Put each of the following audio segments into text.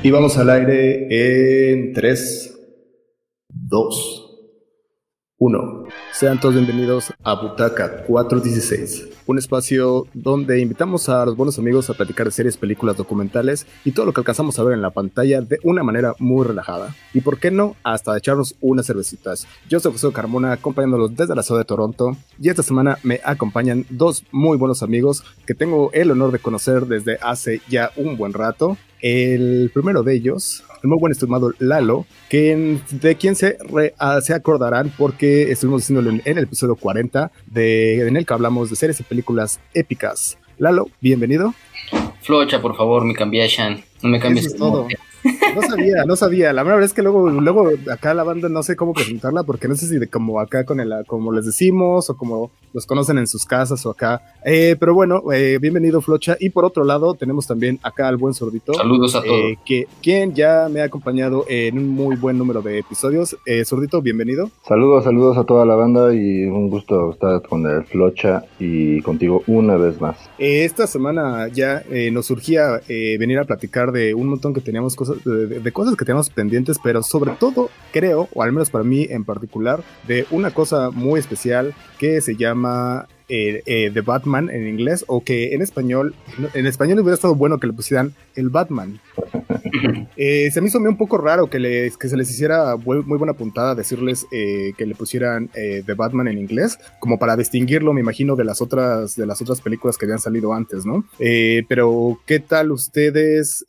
Y vamos al aire en 3, 2, 1. Sean todos bienvenidos a Butaca 416, un espacio donde invitamos a los buenos amigos a platicar de series, películas, documentales y todo lo que alcanzamos a ver en la pantalla de una manera muy relajada. Y por qué no, hasta echarnos unas cervecitas. Yo soy José Carmona, acompañándolos desde la ciudad de Toronto, y esta semana me acompañan dos muy buenos amigos que tengo el honor de conocer desde hace ya un buen rato. El primero de ellos, el muy buen estimado Lalo, que de quien se, ah, se acordarán porque estuvimos diciéndolo en, el episodio 40, de, en el que hablamos de series y películas épicas. Lalo, bienvenido. Flocha, por favor, mi cambiation. No me cambies todo. No sabía, no sabía. La verdad es que luego, luego acá la banda no sé cómo presentarla porque no sé si de como acá con el, como les decimos o como los conocen en sus casas o acá. Eh, pero bueno, eh, bienvenido Flocha. Y por otro lado tenemos también acá al buen Sordito. Saludos a todos. Eh, que, quien ya me ha acompañado en un muy buen número de episodios. Sordito, bienvenido. Saludos, saludos a toda la banda y un gusto estar con el Flocha y contigo una vez más. esta semana ya nos surgía venir a platicar de un montón que teníamos cosas de, cosas que tenemos pendientes, pero sobre todo creo, o al menos para mí en particular, de una cosa muy especial que se llama eh, eh, The Batman en inglés, o que en español, en español hubiera estado bueno que le pusieran el Batman. Eh, se me hizo un poco raro que, les, que se les hiciera muy, buena puntada decirles que le pusieran The Batman en inglés, como para distinguirlo, me imagino, de las otras, de las otras películas que habían salido antes, ¿no? pero, ¿qué tal ustedes?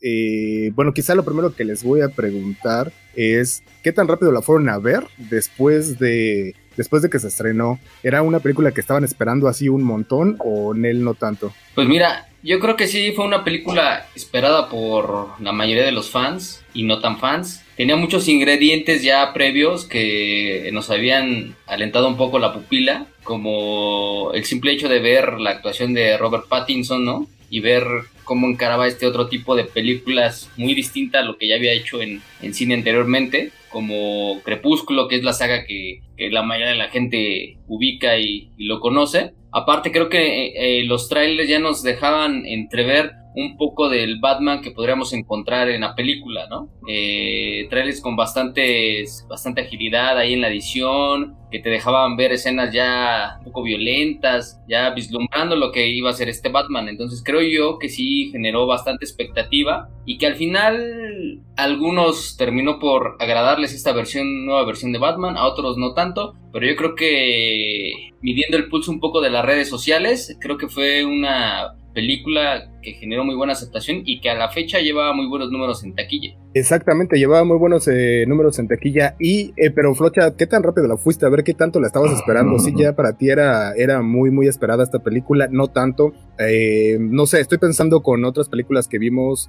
bueno, quizá lo primero que les voy a preguntar es, ¿qué tan rápido la fueron a ver después de después de que se estrenó, ¿era una película que estaban esperando así un montón o en él no tanto? Pues mira, yo creo que sí fue una película esperada por la mayoría de los fans y no tan fans. Tenía muchos ingredientes ya previos que nos habían alentado un poco la pupila, como el simple hecho de ver la actuación de Robert Pattinson, ¿no? Y ver cómo encaraba este otro tipo de películas muy distinta a lo que ya había hecho en, cine anteriormente, como Crepúsculo, que es la saga que, la mayoría de la gente ubica y, lo conoce. Aparte, creo que eh, eh, los trailers ya nos dejaban entrever un poco del Batman que podríamos encontrar en la película, ¿no? Eh, trailers con bastantes, bastante agilidad ahí en la edición, que te dejaban ver escenas ya un poco violentas, ya vislumbrando lo que iba a ser este Batman. Entonces creo yo que sí generó bastante expectativa y que al final algunos terminó por agradarles esta nueva versión de Batman, a otros no tanto, pero yo creo que midiendo el pulso un poco de las redes sociales, creo que fue una película que generó muy buena aceptación y que a la fecha lleva muy buenos números en taquilla. Exactamente, llevaba muy buenos eh, números en taquilla y, eh, pero Flocha, ¿qué tan rápido la fuiste? A ver qué tanto la estabas esperando. Sí, ya para ti era, era muy, muy esperada esta película, no tanto. Eh, no sé, estoy pensando con otras películas que vimos.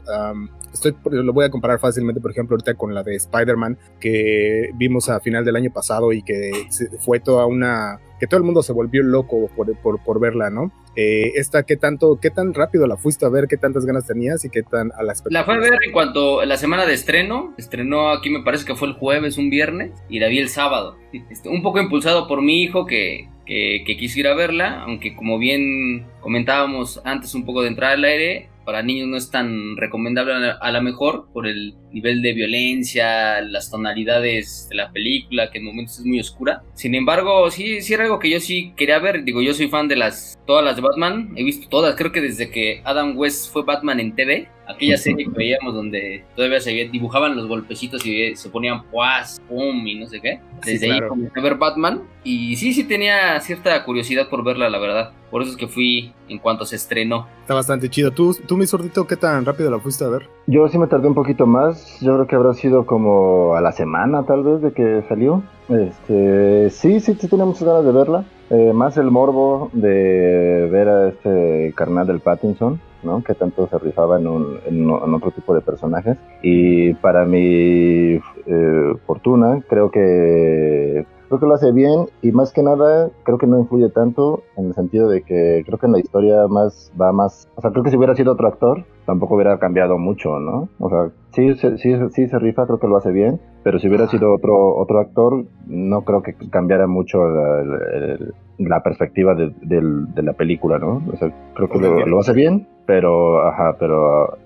estoy, lo voy a comparar fácilmente, por ejemplo, ahorita con la de Spider-Man que vimos a final del año pasado y que fue toda una que todo el mundo se volvió loco por, por, verla, ¿no? Esta, ¿qué tanto, qué tan rápido la fuiste a ver? ¿Qué tantas ganas tenías y qué tan a la La fue a ver en cuanto la semana de estreno, estrenó aquí me parece que fue el jueves, un viernes, y la vi el sábado. Este, un poco impulsado por mi hijo que, que, que quisiera verla, aunque como bien comentábamos antes un poco de entrar al aire, para niños no es tan recomendable a la mejor por el nivel de violencia, las tonalidades de la película, que en momentos es muy oscura. Sin embargo, sí, sí era algo que yo sí quería ver. Digo, yo soy fan de las todas las de Batman, he visto todas, creo que desde que Adam West fue Batman en TV, aquella serie que veíamos donde todavía se dibujaban los golpecitos y se ponían puas, pum y no sé qué. Desde ahí comencé a ver Batman y sí, sí tenía cierta curiosidad por verla, la verdad. Por eso es que fui en cuanto se estrenó. Está bastante chido. ¿Tú, tú mi sordito, qué tan rápido la fuiste a ver? Yo sí me tardé un poquito más. Yo creo que habrá sido como a la semana, tal vez, de que salió. Este, sí, sí, sí tenemos ganas de verla. Eh, más el morbo de ver a este carnal del Pattinson, ¿no? Que tanto se rifaba en, un, en, otro tipo de personajes. Y para mi eh, fortuna, creo que creo que lo hace bien y más que nada creo que no influye tanto en el sentido de que creo que en la historia más va más, o sea, creo que si hubiera sido otro actor tampoco hubiera cambiado mucho, ¿no? O sea, sí, sí, sí se rifa, creo que lo hace bien, pero si hubiera sido otro otro actor no creo que cambiara mucho la, perspectiva de, la película, ¿no? O sea, creo que lo, lo, hace bien, pero, ajá, pero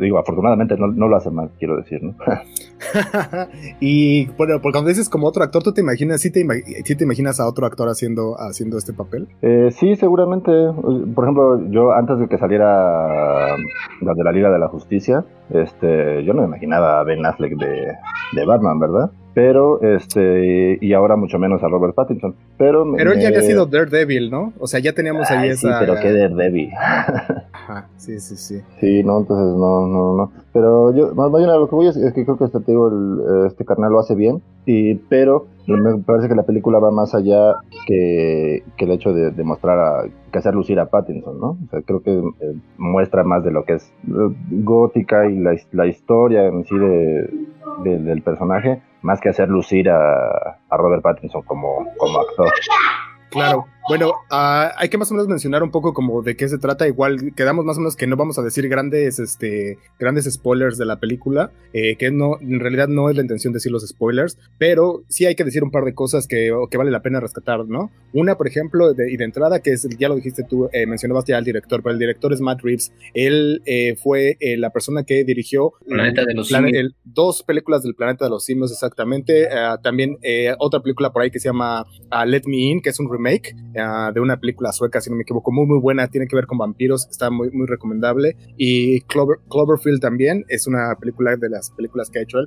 digo, afortunadamente no, no lo hace mal, quiero decir, ¿no? y bueno, porque cuando dices como otro actor, ¿tú te imaginas, sí te, te imaginas a otro actor haciendo, haciendo este papel? Eh, sí, seguramente. Por ejemplo, yo antes de que saliera la de la Liga de la Justicia, este, yo no me imaginaba a Ben Affleck de, de Batman, ¿verdad? Pero este y ahora mucho menos a Robert Pattinson. Pero pero él ya había sido Daredevil no o sea ya teníamos ahí esa sí pero qué Daredevil. Ajá, sí sí sí. Sí no entonces no no no. Pero yo más bien a lo que voy es, que creo que este el, este carnal lo hace bien y pero me parece que la película va más allá que, que el hecho de, demostrar a, que hacer lucir a Pattinson, ¿no? O sea, creo que eh, muestra más de lo que es eh, gótica y la, la historia en sí de, del personaje, más que hacer lucir a, a Robert Pattinson como, como actor. Claro. Bueno, uh, hay que más o menos mencionar un poco como de qué se trata. Igual quedamos más o menos que no vamos a decir grandes, este, grandes spoilers de la película, eh, que no, en realidad no es la intención decir los spoilers, pero sí hay que decir un par de cosas que, que vale la pena rescatar, ¿no? Una, por ejemplo, de, y de entrada, que es, ya lo dijiste tú, eh, mencionabas ya al director, pero el director es Matt Reeves. Él eh, fue eh, la persona que dirigió Planeta de los el, dos películas del Planeta de los Simios, exactamente. Uh, también otra película por ahí que se llama uh, Let Me In, que es un remake de una película sueca, si no me equivoco, muy muy buena, tiene que ver con vampiros, está muy, muy recomendable. Y Clover, Cloverfield también es una película de las películas que ha hecho él.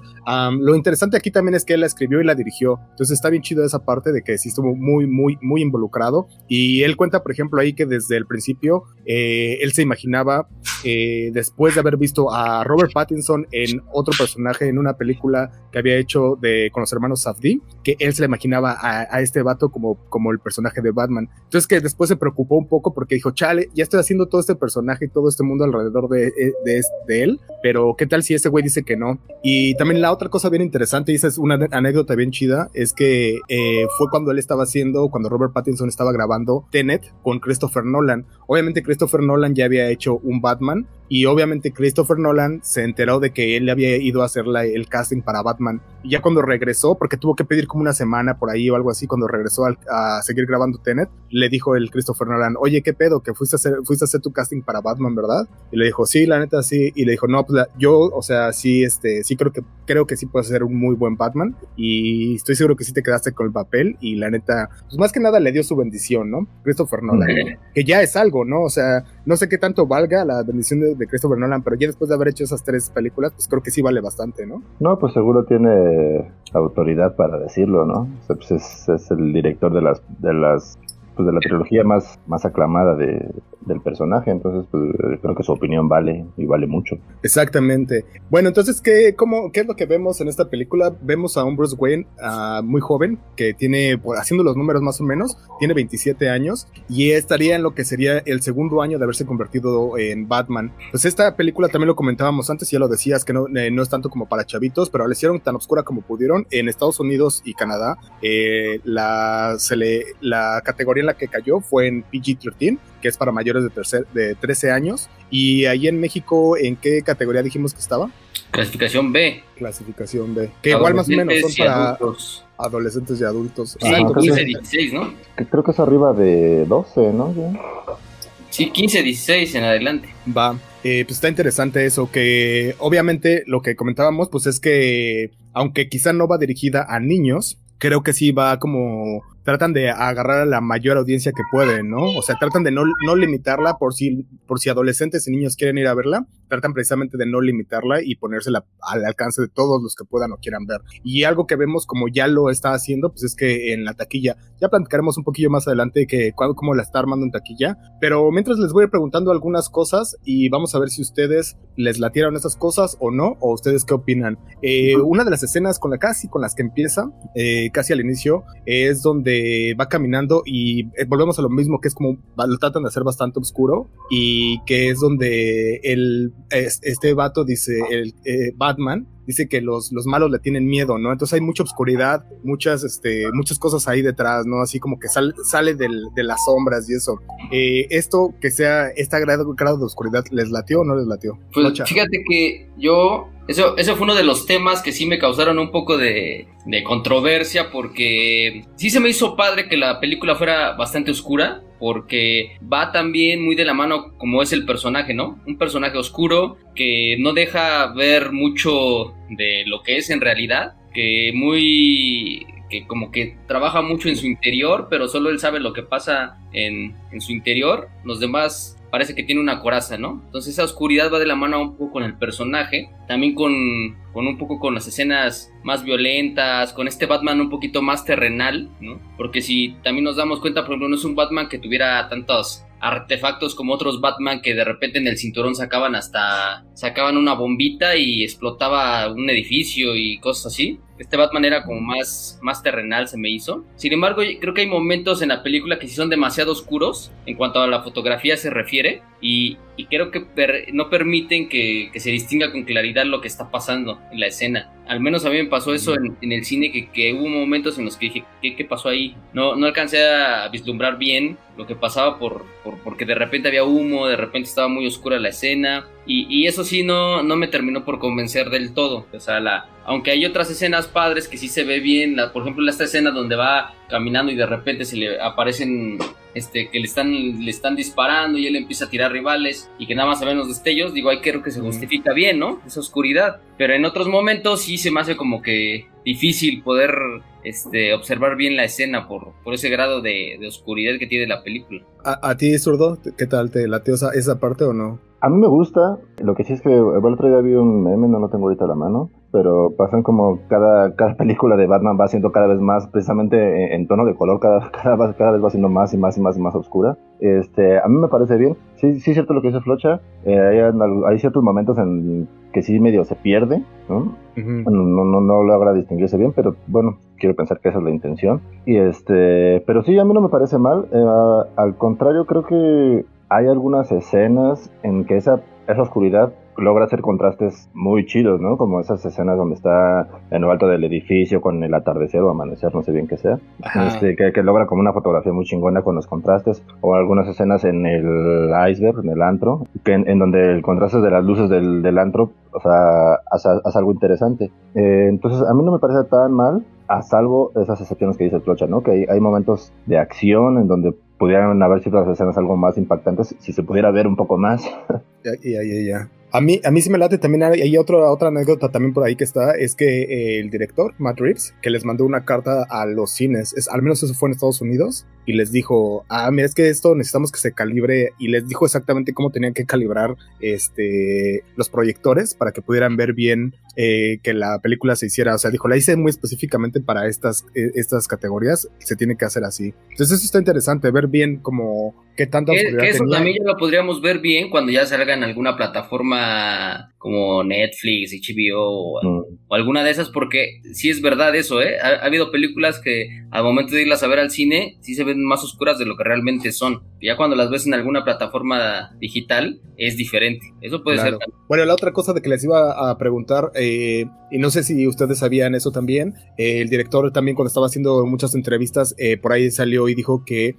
lo interesante aquí también es que él la escribió y la dirigió, entonces está bien chido esa parte de que sí estuvo muy, muy, muy involucrado. Y él cuenta, por ejemplo, ahí que desde el principio eh, él se imaginaba, eh, después de haber visto a Robert Pattinson en otro personaje en una película que había hecho de, con los hermanos Safdie, que él se le imaginaba a, a este vato como, como el personaje de Batman entonces que después se preocupó un poco porque dijo, chale, ya estoy haciendo todo este personaje y todo este mundo alrededor de, eh, de, él, pero ¿qué tal si ese güey dice que no? Y también la otra cosa bien interesante, y esa es una anécdota bien chida, es que eh, fue cuando él estaba haciendo, cuando Robert Pattinson estaba grabando Tenet con Christopher Nolan. Obviamente Christopher Nolan ya había hecho un Batman y obviamente Christopher Nolan se enteró de que él le había ido a hacer el casting para Batman. Y ya cuando regresó, porque tuvo que pedir como una semana por ahí o algo así, cuando regresó a, seguir grabando Tenet, le dijo el Christopher Nolan, oye, ¿qué pedo? Que fuiste a hacer, fuiste a hacer tu casting para Batman, ¿verdad? Y le dijo, sí, la neta sí. Y le dijo, no, pues yo, o sea, sí, este, sí creo que, creo que sí puedes ser un muy buen Batman. Y estoy seguro que sí te quedaste con el papel. Y la neta, pues más que nada le dio su bendición, ¿no? Christopher Nolan. Que ya es algo, ¿no? O sea, no sé qué tanto valga la bendición de de Christopher Nolan, pero ya después de haber hecho esas tres películas, pues creo que sí vale bastante, ¿no? No, pues seguro tiene autoridad para decirlo, ¿no? O sea, pues es, es, el director de las, de las pues de la trilogía más, más aclamada de, del personaje, entonces pues, creo que su opinión vale y vale mucho. Exactamente. Bueno, entonces, ¿qué, cómo, qué es lo que vemos en esta película? Vemos a un Bruce Wayne uh, muy joven, que tiene, pues, haciendo los números más o menos, tiene 27 años y estaría en lo que sería el segundo año de haberse convertido en Batman. Pues esta película también lo comentábamos antes, ya lo decías, que no, eh, no es tanto como para chavitos, pero la hicieron tan oscura como pudieron. En Estados Unidos y Canadá, eh, la, se le, la categoría la que cayó fue en PG-13, que es para mayores de, tercer, de 13 años. Y ahí en México, ¿en qué categoría dijimos que estaba? Clasificación B. Clasificación B. Que igual más o menos son para adolescentes y adultos. Sí, 15, 16, ¿no? Creo que es arriba de 12, ¿no? Sí, 15, 16 en adelante. Va. Eh, pues está interesante eso, que obviamente lo que comentábamos, pues es que aunque quizá no va dirigida a niños, creo que sí va como tratan de agarrar a la mayor audiencia que pueden, ¿no? O sea, tratan de no, no limitarla por si, por si adolescentes y niños quieren ir a verla, tratan precisamente de no limitarla y ponérsela al alcance de todos los que puedan o quieran ver. Y algo que vemos como ya lo está haciendo, pues es que en la taquilla, ya platicaremos un poquillo más adelante que cómo la está armando en taquilla, pero mientras les voy preguntando algunas cosas y vamos a ver si ustedes les latieron esas cosas o no, o ustedes qué opinan. Eh, una de las escenas con la casi con las que empieza, eh, casi al inicio, es donde va caminando y eh, volvemos a lo mismo, que es como lo tratan de hacer bastante oscuro y que es donde el, este vato dice, el eh, Batman, dice que los, los malos le tienen miedo, ¿no? Entonces hay mucha oscuridad, muchas, este, muchas cosas ahí detrás, ¿no? Así como que sale, sale de las sombras y eso. Eh, esto que sea, este grado, grado de oscuridad, ¿les latió o no les latió? Pues fíjate que yo Eso, eso fue uno de los temas que sí me causaron un poco de, de controversia porque sí se me hizo padre que la película fuera bastante oscura porque va también muy de la mano como es el personaje, ¿no? Un personaje oscuro que no deja ver mucho de lo que es en realidad, que muy que como que trabaja mucho en su interior, pero solo él sabe lo que pasa en, en su interior. Los demás parece que tiene una coraza, ¿no? Entonces esa oscuridad va de la mano un poco con el personaje, también con, con un poco con las escenas más violentas, con este Batman un poquito más terrenal, ¿no? Porque si también nos damos cuenta, por ejemplo, no es un Batman que tuviera tantos artefactos como otros Batman que de repente en el cinturón sacaban hasta sacaban una bombita y explotaba un edificio y cosas así. Este Batman era como más, más terrenal, se me hizo. Sin embargo, creo que hay momentos en la película que sí son demasiado oscuros en cuanto a la fotografía se refiere. Y, creo que no permiten que, se distinga con claridad lo que está pasando en la escena. Al menos a mí me pasó eso en, el cine, que, hubo momentos en los que dije, ¿qué, qué pasó ahí? No, no alcancé a vislumbrar bien lo que pasaba por, porque de repente había humo, de repente estaba muy oscura la escena. Y, eso sí no, no me terminó por convencer del todo. O sea, la, aunque hay otras escenas padres que sí se ve bien, la, por ejemplo, esta escena donde va caminando y de repente se le aparecen este, que le están, le están disparando y él empieza a tirar rivales y que nada más se ven los destellos, digo, ahí creo que se justifica bien, ¿no? Esa oscuridad. Pero en otros momentos sí se me hace como que difícil poder este, observar bien la escena por, por ese grado de, oscuridad que tiene la película. ¿A, ti, zurdo? ¿Qué tal? ¿Te late esa, esa parte o no? A mí me gusta, lo que sí es que el otro día vi un meme, no lo tengo ahorita a la mano, pero pasan como cada, cada película de Batman va siendo cada vez más, precisamente en, tono de color, cada, cada, cada, vez va siendo más y más y más y más oscura. Este, a mí me parece bien. Sí, sí es cierto lo que dice Flocha. Eh, hay, ciertos momentos en que sí medio se pierde, ¿no? no, no, no, logra distinguirse bien, pero bueno, quiero pensar que esa es la intención. Y este, pero sí, a mí no me parece mal. Eh, al contrario, creo que hay algunas escenas en que esa, esa oscuridad logra hacer contrastes muy chidos, ¿no? Como esas escenas donde está en lo alto del edificio con el atardecer o amanecer, no sé bien qué sea. Este, que, logra como una fotografía muy chingona con los contrastes. O algunas escenas en el iceberg, en el antro, que en, donde el contraste de las luces del, del antro, o sea, hace, algo interesante. Eh, entonces, a mí no me parece tan mal, a salvo esas excepciones que dice Plocha, ¿no? Que hay, hay momentos de acción en donde pudieran haber sido las escenas algo más impactantes si se pudiera ver un poco más. Ya, ya, ya, ya. A mí, a mí sí me late también, hay otra, anécdota también por ahí que está, es que eh, el director, Matt Reeves, que les mandó una carta a los cines, es, al menos eso fue en Estados Unidos, y les dijo, ah, mira, es que esto necesitamos que se calibre, y les dijo exactamente cómo tenían que calibrar este, los proyectores para que pudieran ver bien eh, que la película se hiciera, o sea, dijo, la hice muy específicamente para estas, eh, estas categorías, se tiene que hacer así. Entonces eso está interesante, ver bien como qué tanta que, que eso también ya lo podríamos ver bien cuando ya salga en alguna plataforma como Netflix, HBO mm. o, alguna de esas, porque sí es verdad eso, ¿eh? Ha, habido películas que al momento de irlas a ver al cine sí se ven más oscuras de lo que realmente son. Ya cuando las ves en alguna plataforma digital es diferente. Eso puede ser. Bueno, la otra cosa de que les iba a preguntar, eh, y no sé si ustedes sabían eso también, eh, el director también cuando estaba haciendo muchas entrevistas, eh, por ahí salió y dijo que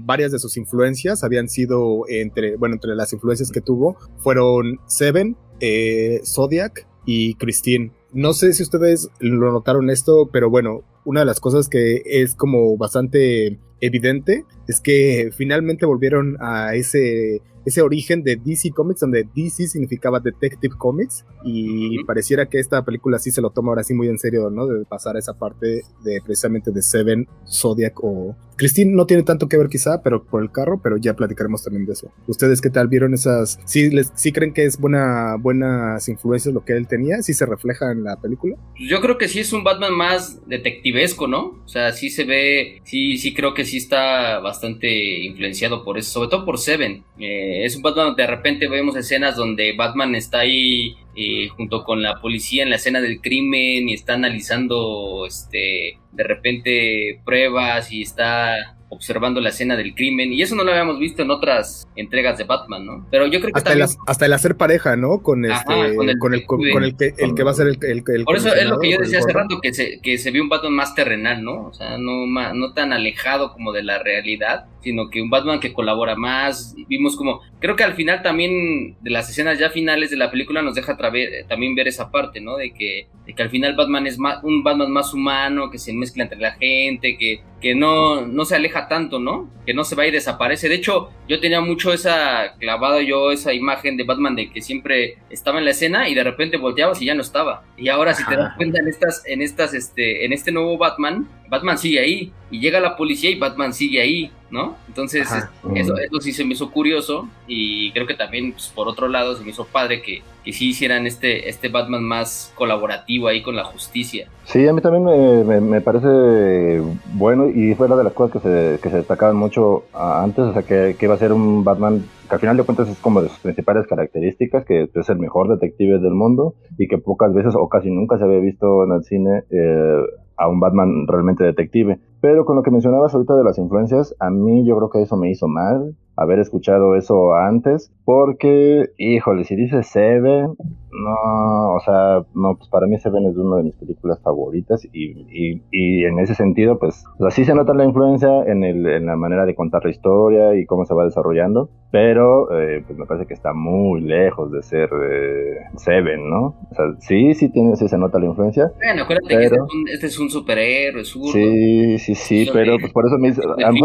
varias de sus influencias habían sido entre, bueno, entre las influencias que tuvo, fueron Seven, eh, Zodiac y Christine. No sé si ustedes lo notaron esto, pero bueno, una de las cosas que es como bastante evidente es que finalmente volvieron a ese ese origen de DC Comics, donde DC significaba Detective Comics, y pareciera que esta película sí se lo toma ahora sí muy en serio, ¿no? De pasar a esa parte de precisamente de Seven, Zodiac o... Christine no tiene tanto que ver quizá, pero por el carro, pero ya platicaremos también de eso. ¿Ustedes qué tal vieron esas? ¿Sí, creen que es buena, buenas influencias lo que él tenía? ¿Sí se refleja en la película? Yo creo que sí es un Batman más detectivesco, ¿no? O sea, sí se ve, sí, sí creo que sí está bastante influenciado por eso, sobre todo por Seven. Eh, es un Batman, de repente vemos escenas donde Batman está ahí eh, junto con la policía en la escena del crimen y está analizando este de repente pruebas y está observando la escena del crimen y eso no lo habíamos visto en otras entregas de Batman, ¿no? Pero yo creo que hasta, el, hasta el hacer pareja, ¿no? Con este con, el, con, el, con, el, que, el que va a ser el, el, Por eso es lo que yo decía hace rato que se que se vio un Batman más terrenal, ¿no? O sea, no no tan alejado como de la realidad, sino que un Batman que colabora más. Vimos como creo que al final también de las escenas ya finales de la película nos deja también ver esa parte, ¿no? De que de que al final Batman es más, un Batman más humano, que se mezcla entre la gente, que que no, no se aleja tanto, ¿no? Que no se va y desaparece. De hecho, yo tenía mucho esa clavada yo, esa imagen de Batman de que siempre estaba en la escena y de repente volteabas y ya no estaba. Y ahora si te das cuenta en estas, en estas, este, en este nuevo Batman, Batman sigue ahí. Y llega la policía y Batman sigue ahí, ¿no? Entonces, eso, eso sí se me hizo curioso. Y creo que también, pues, por otro lado, se me hizo padre que, que sí hicieran este, este Batman más colaborativo ahí con la justicia. Sí, a mí también me, me, parece bueno y fue una de las cosas que se, que se destacaban mucho antes, o sea, que, que iba a ser un Batman que al final de cuentas es como de sus principales características, que es el mejor detective del mundo y que pocas veces o casi nunca se había visto en el cine eh, a un Batman realmente detective. Pero con lo que mencionabas ahorita de las influencias, a mí yo creo que eso me hizo mal haber escuchado eso antes, porque, híjole, si dice Seven, no, o sea, no, pues para mí Seven es una de mis películas favoritas y, y, y en ese sentido, pues, así se nota la influencia en, el, en la manera de contar la historia y cómo se va desarrollando, pero eh, pues me parece que está muy lejos de ser eh, Seven, ¿no? O sea, sí, sí, tiene, sí se nota la influencia. Bueno, acuérdate que este es, un, este es un superhéroe, zurdo. Sí, sí, sí, pero pues por eso me, a me,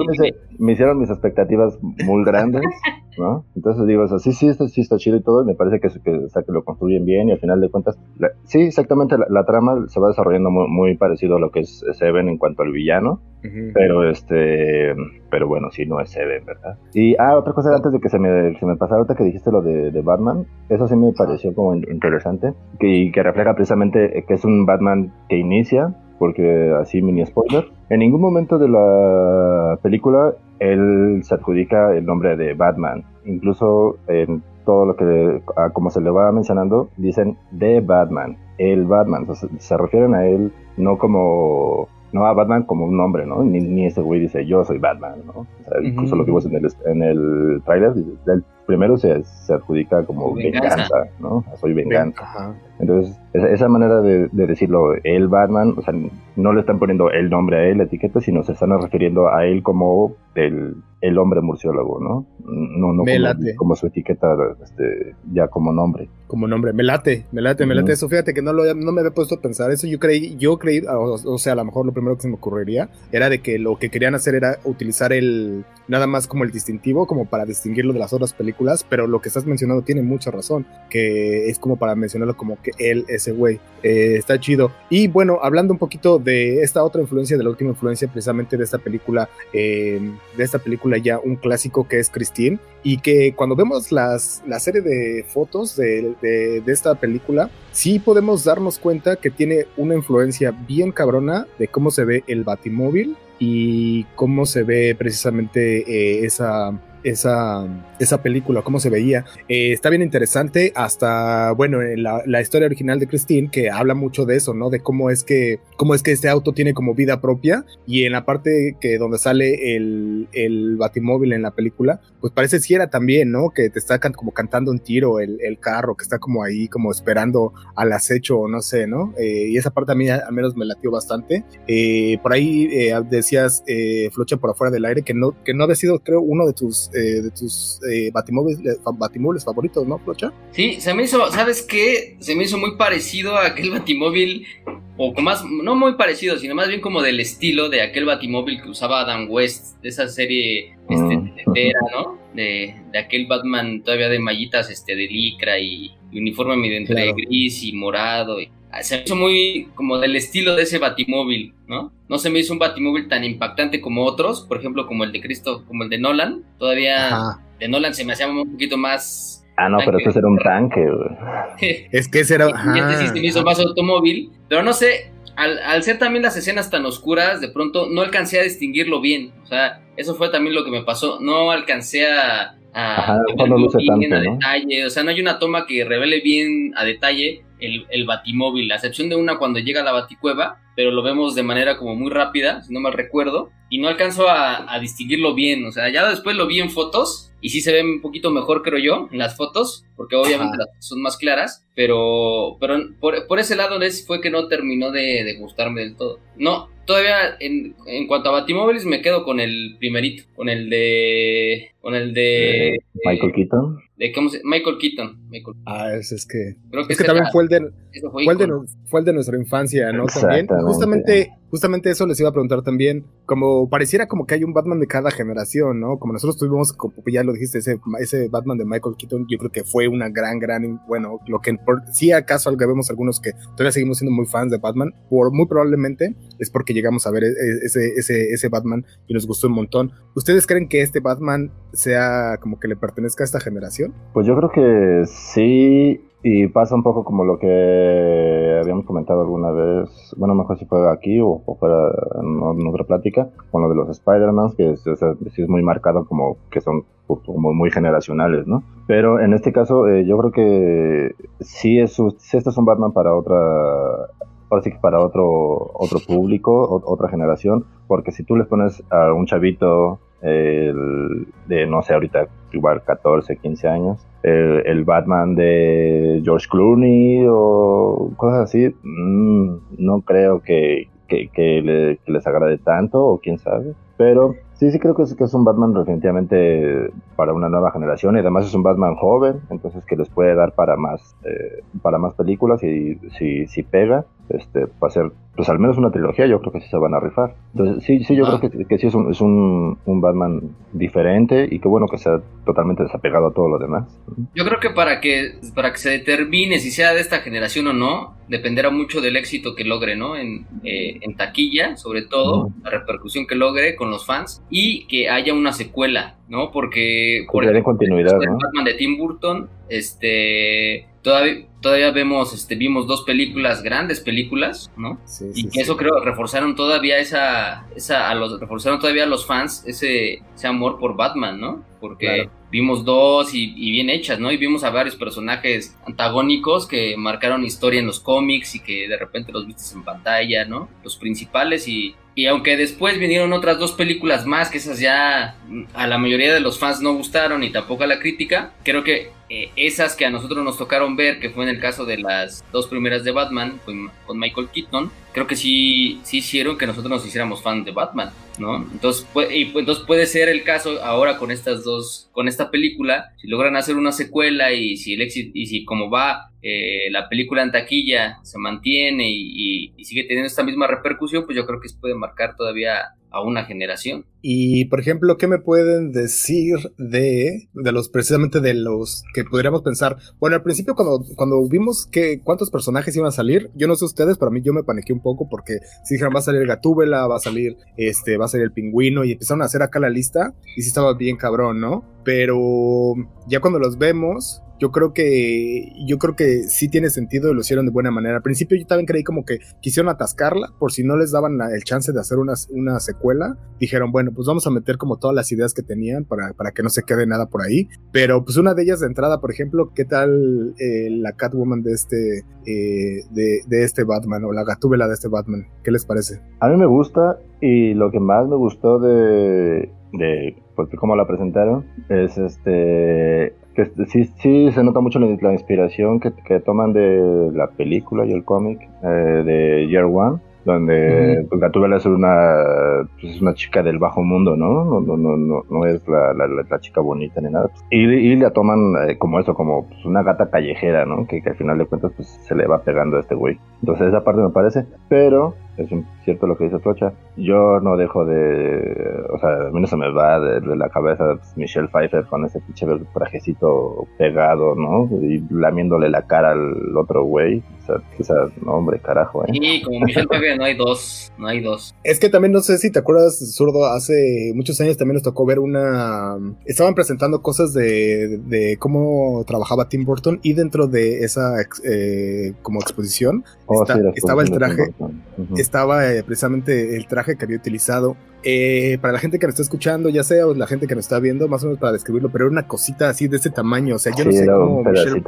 me hicieron mis expectativas muy grandes, ¿no? Entonces digo, o sí, sí, está, sí está chido y todo, y me parece que, que, o sea, que lo construyen bien y al final de cuentas, sí, exactamente, la, trama se va desarrollando muy, parecido a lo que es Seven en cuanto al villano, pero este, pero bueno, sí, no es Seven, ¿verdad? Y, ah, otra cosa antes de que se me, se me pasara, ahorita que dijiste lo de, de Batman, eso sí me pareció como interesante, que, que refleja precisamente que es un Batman que inicia porque así mini spoiler. En ningún momento de la película él se adjudica el nombre de Batman. Incluso en todo lo que, como se le va mencionando, dicen de Batman, el Batman. se refieren a él no como no a Batman como un nombre, ¿no? Ni, ni ese güey dice yo soy Batman, ¿no? incluso lo que vimos en el, en el trailer, el primero se, se adjudica como venganza. ¿no? Soy venganza. Entonces, esa, manera de, de, decirlo, el Batman, o sea, no le están poniendo el nombre a él, la etiqueta, sino se están refiriendo a él como el, el hombre murciélago, ¿no? No, no como, como, su etiqueta este, ya como nombre. Como nombre, me late, me late, me late eso. Fíjate que no, lo, no me había puesto a pensar eso. Yo creí, yo creí, o, sea, a lo mejor lo primero que se me ocurriría era de que lo que querían hacer era utilizar el, nada más como el distintivo, como para distinguirlo de las otras películas, pero lo que estás mencionando tiene mucha razón, que es como para mencionarlo como que él, ese güey, eh, está chido. Y bueno, hablando un poquito de esta otra influencia, de la última influencia precisamente de esta película, eh, de esta película ya un clásico que es Christine, y que cuando vemos las, la serie de fotos de, de, de esta película, sí podemos darnos cuenta que tiene una influencia bien cabrona de cómo se ve el batimóvil y cómo se ve precisamente eh, esa esa, esa película, cómo se veía. Eh, está bien interesante, hasta, bueno, la, la, historia original de Christine, que habla mucho de eso, ¿no? De cómo es que, cómo es que este auto tiene como vida propia, y en la parte que donde sale el, el batimóvil en la película, pues parece si era también, ¿no? Que te está como cantando un tiro el, el, carro, que está como ahí, como esperando al acecho, o no sé, ¿no? Eh, y esa parte a mí al menos me latió bastante. Eh, por ahí eh, decías, eh, Flocha por afuera del aire, que no, que no había sido, creo, uno de tus eh, de tus eh, batimóviles, favoritos, ¿no, Flocha? Sí, se me hizo, ¿sabes qué? Se me hizo muy parecido a aquel batimóvil, o más, no muy parecido, sino más bien como del estilo de aquel batimóvil que usaba Adam West, de esa serie este, ah. ¿no? De, de, aquel Batman todavía de mallitas este, de licra y, uniforme medio entre gris y morado. Y, se me hizo muy como del estilo de ese batimóvil, ¿no? No se me hizo un batimóvil tan impactante como otros, por ejemplo, como el de Cristo, como el de Nolan. Todavía de Nolan se me hacía un poquito más. Ah, no, pero ese era un tanque, güey. es que ese era. este sí se me hizo más automóvil, pero no sé, al, al, ser también las escenas tan oscuras, de pronto no alcancé a distinguirlo bien. O sea, eso fue también lo que me pasó. No alcancé a a, bien a detalle. O sea, no hay una toma que revele bien a detalle el, el batimóvil, a excepción de una cuando llega a la baticueva, pero lo vemos de manera como muy rápida, si no mal recuerdo, y no alcanzo a, a distinguirlo bien. O sea, ya después lo vi en fotos y sí se ve un poquito mejor, creo yo, en las fotos, porque obviamente las son más claras, pero, pero por, por ese lado fue que no terminó de, de gustarme del todo. No, todavía en, en, cuanto a Batimóviles me quedo con el primerito, con el de con el de, Michael Keaton. De, ¿cómo se, Michael Keaton. Michael. Ah, es, es que Creo que, es que también fue el de fue, fue, el de, fue, el de, nuestra infancia, ¿no? También justamente justamente eso les iba a preguntar también, como pareciera como que hay un Batman de cada generación, ¿no? Como nosotros tuvimos, como ya lo dijiste, ese, ese Batman de Michael Keaton, yo creo que fue una gran, gran, bueno, lo que por, si acaso vemos algunos que todavía seguimos siendo muy fans de Batman, por muy probablemente es porque llegamos a ver e, e, ese, ese, ese Batman y nos gustó un montón. ¿Ustedes creen que este Batman sea como que le pertenezca a esta generación? Pues yo creo que sí, y pasa un poco como lo que habíamos comentado alguna vez, bueno, mejor si fue aquí o, fuera en, otra plática, con lo de los Spider-Man, que es, muy marcado como que son como muy generacionales, ¿no? Pero en este caso eh, yo creo que sí, es, sí este es un Batman para otra, ahora sí que para otro, otro público, otra generación, porque si tú les pones a un chavito de, no sé, ahorita igual 14, 15 años, el, Batman de George Clooney o cosas así, mm, no creo que, que, les agrade tanto, o quién sabe. Pero sí, sí creo que es, que es un Batman definitivamente para una nueva generación y además es un Batman joven, entonces que les puede dar para más, eh, para más películas y si, si pega, este, va a ser pues al menos una trilogía, yo creo que sí se van a rifar. Entonces, sí, sí, yo creo ah. que, sí es, un, es un, un, Batman diferente y qué bueno que sea totalmente desapegado a todo lo demás. Yo creo que para que, para que se determine si sea de esta generación o no, dependerá mucho del éxito que logre, ¿no? En, eh, en taquilla, sobre todo, la repercusión que logre con los fans y que haya una secuela, ¿no? Porque, por ejemplo, continuidad, ¿no? Batman de Tim Burton, este todavía, todavía vemos, este, vimos dos películas, grandes películas, ¿no? y que eso creo reforzaron todavía esa, esa, a los, reforzaron todavía a los fans ese, ese amor por Batman, ¿no? Porque vimos dos y, bien hechas, ¿no? Y vimos a varios personajes antagónicos que marcaron historia en los cómics y que de repente los viste en pantalla, ¿no? Los principales y, y aunque después vinieron otras dos películas más, que esas ya a la mayoría de los fans no gustaron y tampoco a la crítica, creo que eh, esas que a nosotros nos tocaron ver, que fue en el caso de las dos primeras de Batman con, Michael Keaton, creo que sí, sí hicieron que nosotros nos hiciéramos fans de Batman, ¿no? Entonces, y, entonces puede ser el caso ahora con estas dos, con esta película, si logran hacer una secuela y si el éxito, y si como va eh, la película en taquilla se mantiene y, sigue teniendo esta misma repercusión, pues yo creo que puede marcar todavía a una generación. Y por ejemplo, ¿qué me pueden decir de, de los precisamente de los que podríamos pensar? Bueno, al principio cuando, cuando vimos que cuántos personajes iban a salir, yo no sé ustedes, pero a mí yo me paniqué un poco porque si dijeron va a salir Gatúbela, va a salir este, va a salir el pingüino y empezaron a hacer acá la lista y sí estaba bien cabrón, ¿no? Pero ya cuando los vemos, yo creo que yo creo que sí tiene sentido y lo hicieron de buena manera. Al principio yo también creí como que quisieron atascarla por si no les daban el chance de hacer una, una secuela. Dijeron, bueno, pues vamos a meter como todas las ideas que tenían para, para que no se quede nada por ahí. Pero pues una de ellas de entrada, por ejemplo, ¿qué tal eh, la Catwoman de este eh, de, de, este Batman o la Gatúbela de este Batman? ¿Qué les parece? A mí me gusta y lo que más me gustó de de pues, cómo la presentaron es este que sí, sí se nota mucho la, inspiración que, que, toman de la película y el cómic eh, de Year One donde pues, Gatúbela es una pues, es una chica del bajo mundo, ¿no? No, no, no, no, no es la, la, la, chica bonita ni nada. Y, y la toman eh, como eso, como pues, una gata callejera, ¿no? Que, que, al final de cuentas pues se le va pegando a este güey. Entonces esa parte me parece, pero es cierto lo que dice Flocha. Yo no dejo de. O sea, a mí no se me va de, la cabeza Michelle Pfeiffer con ese pinche trajecito pegado, ¿no? Y lamiéndole la cara al otro güey. O sea, no, hombre, carajo, ¿eh? Sí, como Michelle Pfeiffer no hay dos. No hay dos. Es que también no sé si te acuerdas, Zurdo, hace muchos años también nos tocó ver una. Estaban presentando cosas de, de cómo trabajaba Tim Burton y dentro de esa eh, como exposición oh, estaba el traje estaba eh, precisamente el traje que había utilizado eh, para la gente que nos está escuchando, ya sea o la gente que nos está viendo, más o menos para describirlo, pero era una cosita así de ese tamaño. O sea, yo no sé cómo.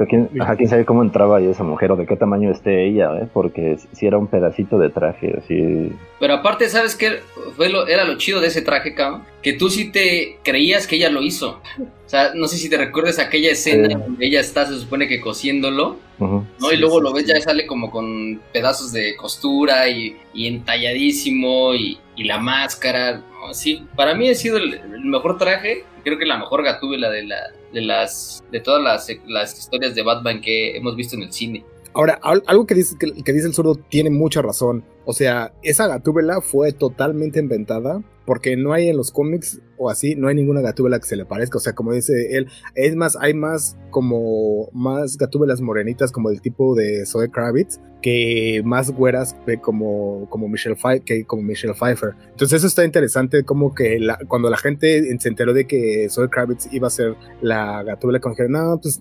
¿Quién, ¿Quién sabe cómo entraba ahí esa mujer o de qué tamaño esté ella? ¿eh? Porque si era un pedacito de traje, así. Pero aparte, ¿sabes qué? Fue lo, era lo chido de ese traje, cabrón. Que tú sí te creías que ella lo hizo. O sea, no sé si te recuerdas aquella escena donde ella está, se supone que cosiéndolo, ¿no? y luego lo ves, ya sale como con pedazos de costura y, entalladísimo y, la máscara. Sí, para mí ha sido el, mejor traje, creo que la mejor gatúbela de, la, de, las, de todas las, las historias de Batman que hemos visto en el cine. Ahora, algo que dice, que, que dice el zurdo tiene mucha razón. O sea, esa gatúbela fue totalmente inventada porque no hay en los cómics o así, no hay ninguna gatúbela que se le parezca. O sea, como dice él, es más, hay más como más gatúbelas morenitas como del tipo de Zoe Kravitz que más güeras como, como, Michelle, que como Michelle Pfeiffer. Entonces eso está interesante como que cuando la gente se enteró de que Zoe Kravitz iba a ser la gatúbela, como dijeron, no, pues,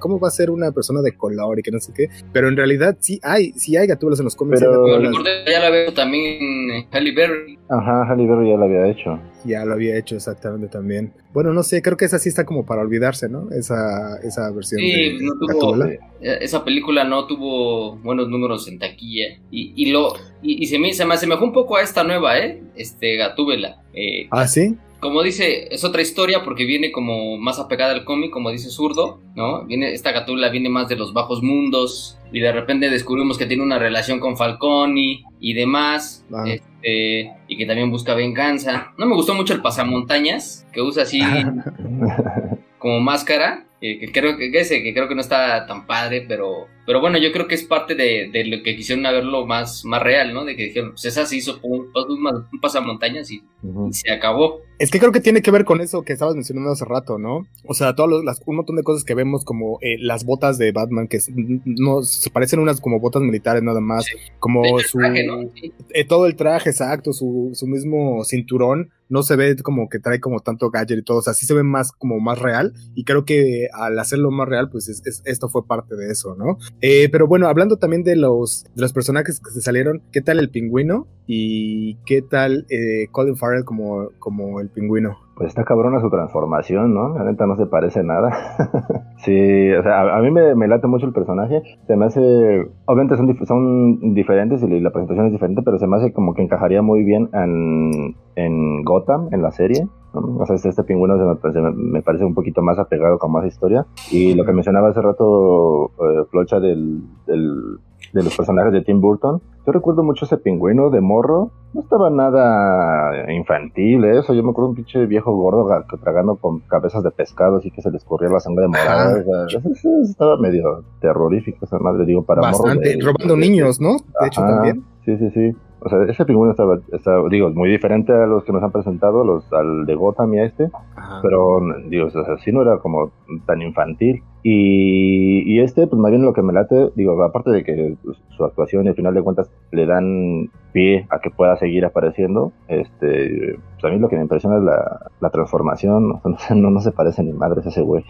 ¿cómo va a ser una persona de color y que no sé qué? Pero en realidad sí hay, sí hay gatúbelas en los cómics. Pero, ya la veo también Halle Berry. Ajá, Halle Berry ya la había hecho. Ya lo había hecho exactamente también. Bueno, no sé, creo que esa sí está como para olvidarse, ¿no? Esa, esa versión. Sí, no tuvo, eh, esa película no tuvo buenos números en taquilla. Y, y lo y, se, me, se me asemejó un poco a esta nueva, ¿eh? Este, Gatúbela. Eh, ah, sí como dice, es otra historia porque viene como más apegada al cómic, como dice Zurdo, ¿no? Viene, esta gatula viene más de los bajos mundos y de repente descubrimos que tiene una relación con Falconi y demás, y que también busca venganza. No me gustó mucho el pasamontañas, que usa así como máscara, que creo que, ese, que creo que no está tan padre, pero, pero bueno, yo creo que es parte de, lo que quisieron verlo más, más real, ¿no? De que dijeron, pues esa se hizo un, un, pasamontañas y, se acabó. Es que creo que tiene que ver con eso que estabas mencionando hace rato, ¿no? O sea, todos las, un montón de cosas que vemos como eh, las botas de Batman, que no se parecen unas como botas militares nada más, como su... Eh, todo el traje, exacto, su, su mismo cinturón no se ve como que trae como tanto gadget y todo, o sea, sí se ve más como más real y creo que al hacerlo más real, pues esto fue parte de eso, ¿no? Eh, pero bueno, hablando también de los, de los personajes que se salieron, ¿qué tal el pingüino? ¿Y qué tal eh, Colin Farrell como, como el pingüino? Pues está cabrona su transformación, ¿no? La neta no se parece nada. sí, o sea, a, mí me, late mucho el personaje. Se me hace. Obviamente son, son diferentes y la presentación es diferente, pero se me hace como que encajaría muy bien en, en Gotham, en la serie. O sea, este, este pingüino se me, parece un poquito más apegado con más historia. Y lo que mencionaba hace rato, eh, Flocha, del, del de los personajes de Tim Burton. Yo recuerdo mucho ese pingüino de morro. No estaba nada infantil eso. Yo me acuerdo un pinche viejo gordo tragando con cabezas de pescado así que se le escurría la sangre morada. estaba medio terrorífico esa madre, digo, para Bastante, robando niños, ¿no? De hecho, también. Sí, sí, sí. O sea, ese pingüino estaba, estaba, digo, muy diferente a los que nos han presentado, los al de Gotham y a este, pero, digo, o sea, sí no era como tan infantil. Y, y, este, pues más bien lo que me late, digo, aparte de que su actuación y al final de cuentas le dan pie a que pueda seguir apareciendo, este, pues a mí lo que me impresiona es la, la transformación, no, no, se parece ni madres ese güey.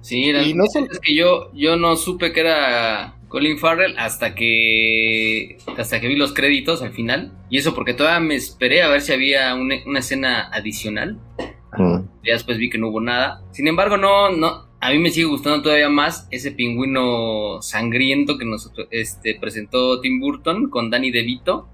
Sí, y no es que yo, yo no supe que era Colin Farrell hasta que hasta que vi los créditos al final. Y eso porque todavía me esperé a ver si había una, escena adicional. Mm. ya después vi que no hubo nada. Sin embargo no no a mí me sigue gustando todavía más ese pingüino sangriento que nos este, presentó Tim Burton con Danny DeVito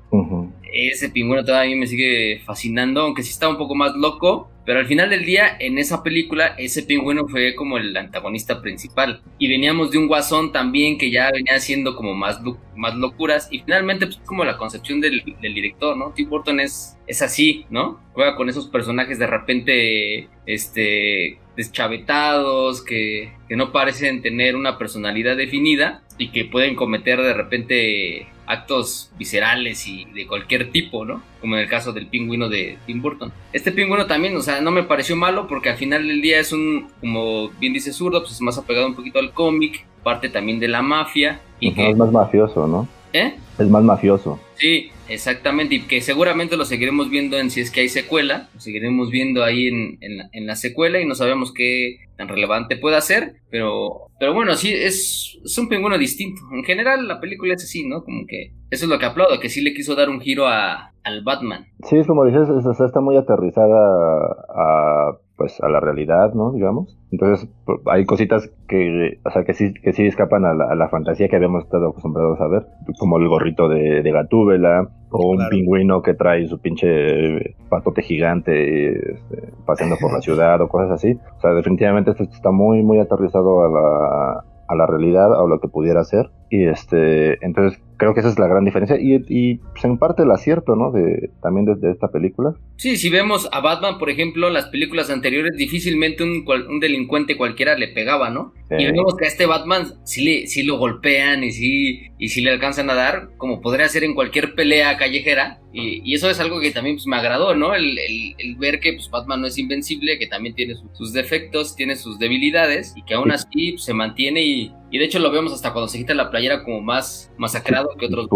ese pingüino todavía me sigue fascinando aunque sí está un poco más loco pero al final del día, en esa película, ese pingüino fue como el antagonista principal. Y veníamos de un guasón también que ya venía haciendo como más, más locuras. Y finalmente, pues como la concepción del, director, ¿no? Tim Burton es, es así, ¿no? Juega con esos personajes de repente, este, deschavetados, que, que no parecen tener una personalidad definida y que pueden cometer de repente actos viscerales y de cualquier tipo, ¿no? Como en el caso del pingüino de Tim Burton. Este pingüino también, o sea, no me pareció malo porque al final del día es un, como bien dice Zurdo, pues es más apegado un poquito al cómic, parte también de la mafia. Y que, es más mafioso, ¿no? ¿Eh? Es más mafioso. Sí, exactamente, y que seguramente lo seguiremos viendo en si es que hay secuela, lo seguiremos viendo ahí en, en, la, secuela y no sabemos qué tan relevante pueda ser, pero, pero bueno, sí, es, un pingüino distinto. En general la película es así, ¿no? Como que eso es lo que aplaudo, que sí le quiso dar un giro a, al Batman. Sí, es como dices, está muy aterrizada a pues a la realidad, ¿no? Digamos. Entonces hay cositas que, o sea, que sí, que sí escapan a la, fantasía que habíamos estado acostumbrados a ver, como el gorrito de, de Gatúbela o un pingüino que trae su pinche patote gigante este, paseando por la ciudad o cosas así. O sea, definitivamente esto está muy, muy aterrizado a la, a la realidad, a lo que pudiera ser. Y este, entonces creo que esa es la gran diferencia y, y pues, en parte el acierto, ¿no? De, también desde esta película. Sí, si vemos a Batman, por ejemplo, en las películas anteriores, difícilmente un, un delincuente cualquiera le pegaba, ¿no? Y vemos que a este Batman sí, le, sí lo golpean y sí, y sí le alcanzan a dar, como podría ser en cualquier pelea callejera. Y, eso es algo que también pues, me agradó, ¿no? El, el, ver que pues, Batman no es invencible, que también tiene sus defectos, tiene sus debilidades y que aún así pues, se mantiene y, y de hecho lo vemos hasta cuando se quita la playera como más masacrado que otros.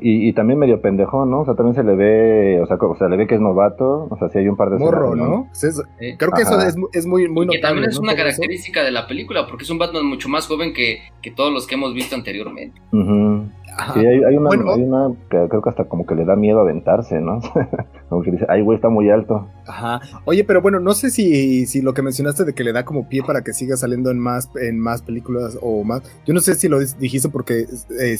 Y, y, también medio pendejo, ¿no? O sea, también se le ve, o sea, o sea, le ve que es novato. O sea, si hay un par de... Morro, ¿no? Creo que eso es, es, muy, muy notable. Que también es una característica de la película, porque es un Batman mucho más joven que, que todos los que hemos visto anteriormente. Sí, hay, una, hay, una, que creo que hasta como que le da miedo aventarse, ¿no? como que dice, ay, güey, está muy alto. Ajá. Oye, pero bueno, no sé si, si lo que mencionaste de que le da como pie para que siga saliendo en más, en más películas o más. Yo no sé si lo dijiste porque eh,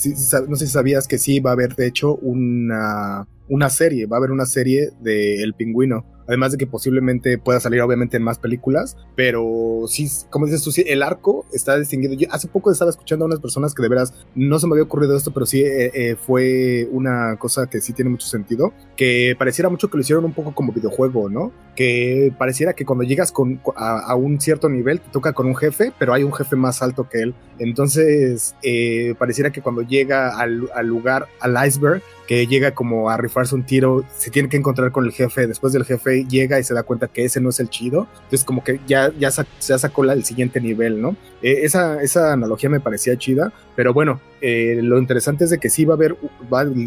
no sé si sabías que sí va a haber, de hecho, una, una serie, va a haber una serie de El Pingüino. Además de que posiblemente pueda salir obviamente en más películas, pero sí, como dices tú, sí, el arco está distinguido. Yo hace poco estaba escuchando a unas personas que de veras no se me había ocurrido esto, pero sí eh, eh, fue una cosa que sí tiene mucho sentido, que pareciera mucho que lo hicieron un poco como videojuego, ¿no? Que pareciera que cuando llegas con, a, un cierto nivel te toca con un jefe, pero hay un jefe más alto que él. Entonces, eh, pareciera que cuando llega al, al lugar, al iceberg, que llega como a rifarse un tiro, se tiene que encontrar con el jefe, después del jefe llega y se da cuenta que ese no es el chido, entonces como que ya, ya se sacó la, el siguiente nivel, ¿no? Eh, esa, esa analogía me parecía chida, pero bueno, eh, lo interesante es de que sí va a haber,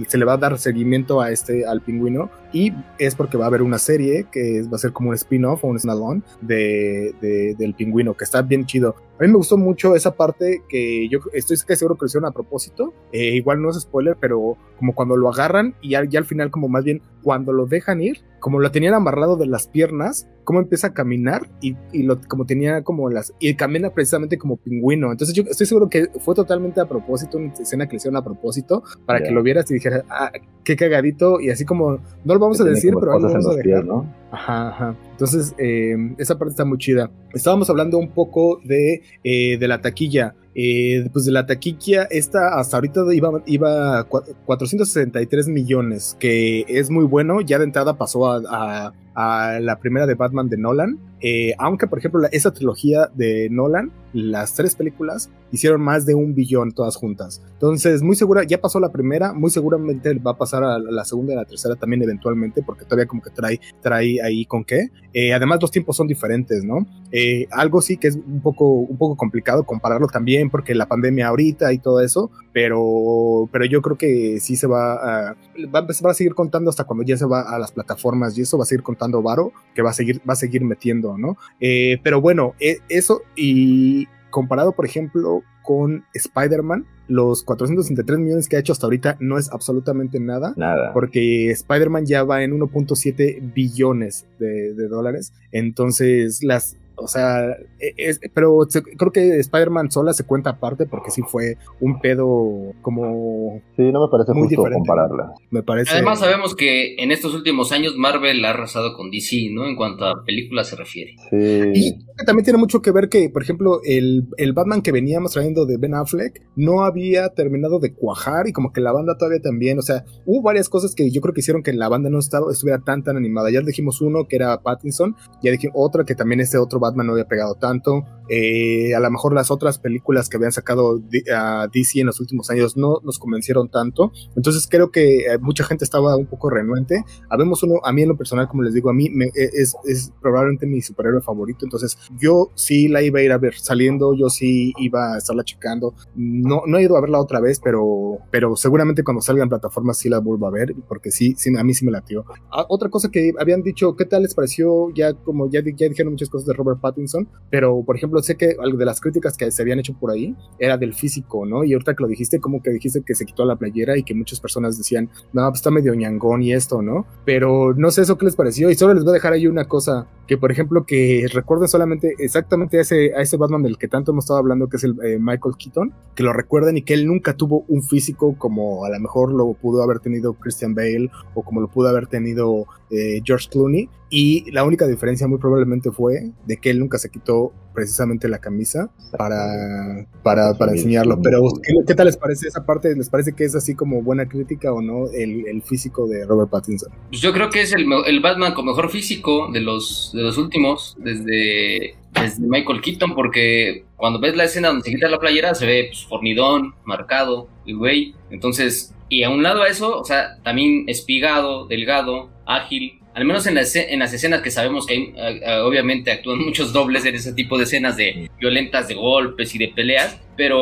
se le va a dar seguimiento a este, al pingüino, y es porque va a haber una serie que va a ser como un spin-off o un snap de, de, del pingüino, que está bien chido. A mí me gustó mucho esa parte que yo estoy seguro que lo hicieron a propósito, eh, igual no es spoiler, pero como cuando lo agarran y ya, al final como más bien cuando lo dejan ir, como lo tenían amarrado de las piernas, cómo empieza a caminar y, y, lo, como tenía como las... y camina precisamente como pingüino. Entonces yo estoy seguro que fue totalmente a propósito, una escena que le hicieron a propósito, para que lo vieras y dijeras, ah, qué cagadito, y así como, no lo vamos a decir, pero lo vamos a dejar. ¿no? Ajá, ajá. Entonces, eh, esa parte está muy chida. Estábamos hablando un poco de, eh, de la taquilla. Eh, pues de la taquilla, esta hasta ahorita iba, iba 463 millones, que es muy bueno. Ya de entrada pasó a, a la primera de Batman de Nolan. Eh, aunque, por ejemplo, esa trilogía de Nolan, las tres películas, hicieron más de un billón todas juntas. Entonces, muy segura, ya pasó la primera, muy seguramente va a pasar a la segunda y a la tercera también eventualmente, porque todavía como que trae, trae ahí con qué. Eh, además, los tiempos son diferentes, ¿no? Eh, algo sí que es un poco, un poco complicado compararlo también, porque la pandemia ahorita y todo eso, pero, pero yo creo que sí se va a, va, va a seguir contando hasta cuando ya se va a las plataformas y eso va a seguir contando varo, que va a seguir, va a seguir metiendo, ¿no? Eh, pero bueno, eso y comparado, por ejemplo, con Spider-Man, los 463 millones que ha hecho hasta ahorita no es absolutamente nada. Nada. Porque Spider-Man ya va en 1.7 billones de, de, dólares. Entonces, las, o sea, e, pero creo que Spider-Man sola se cuenta aparte porque sí fue un pedo como... Sí, no me parece muy justo compararla. Me parece... Además sabemos que en estos últimos años Marvel ha arrasado con DC, ¿no? En cuanto a películas se refiere. Sí. Y también tiene mucho que ver que, por ejemplo, el, el Batman que veníamos trayendo de Ben Affleck no había terminado de cuajar y como que la banda todavía también, o sea, hubo varias cosas que yo creo que hicieron que la banda no estaba, estuviera tan tan animada. Ya dijimos uno que era Pattinson, ya dijimos otra que también este otro Batman Batman no había pegado tanto. Eh, a lo mejor las otras películas que habían sacado a DC en los últimos años no nos convencieron tanto. Entonces creo que eh, mucha gente estaba un poco renuente. Habemos uno, a mí en lo personal, como les digo, a mí me, e, es, es, probablemente mi superhéroe favorito. Entonces yo sí la iba a ir a ver saliendo, yo sí iba a estarla checando. No, no he ido a verla otra vez, pero, pero seguramente cuando salga en plataformas sí la vuelvo a ver, porque sí, sí a mí sí me latió. Ah, otra cosa que habían dicho, ¿qué tal les pareció? Ya como ya, ya dijeron muchas cosas de Robert Pattinson, pero por ejemplo, sé que algo de las críticas que se habían hecho por ahí era del físico, ¿no? Y ahorita que lo dijiste, como que dijiste que se quitó la playera y que muchas personas decían, no, pues está medio ñangón y esto, ¿no? Pero no sé eso qué les pareció. Y solo les voy a dejar ahí una cosa, que por ejemplo, que recuerden solamente exactamente a ese, Batman del que tanto hemos estado hablando, que es el eh, Michael Keaton, que lo recuerden y que él nunca tuvo un físico como a lo mejor lo pudo haber tenido Christian Bale o como lo pudo haber tenido eh, George Clooney. Y la única diferencia muy probablemente fue de que él nunca se quitó precisamente la camisa para, para, para enseñarlo. Pero, ¿qué, tal les parece esa parte? ¿Les parece que es así como buena crítica o no el, el físico de Robert Pattinson? Pues yo creo que es el, el, Batman con mejor físico de los, de los últimos, desde, desde Michael Keaton, porque cuando ves la escena donde se quita la playera se ve pues, fornidón, marcado, el güey. Entonces, y a un lado a eso, o sea, también espigado, delgado, ágil, al menos en las, en las escenas que sabemos que hay, obviamente actúan muchos dobles en ese tipo de escenas de violentas, de golpes y de peleas, pero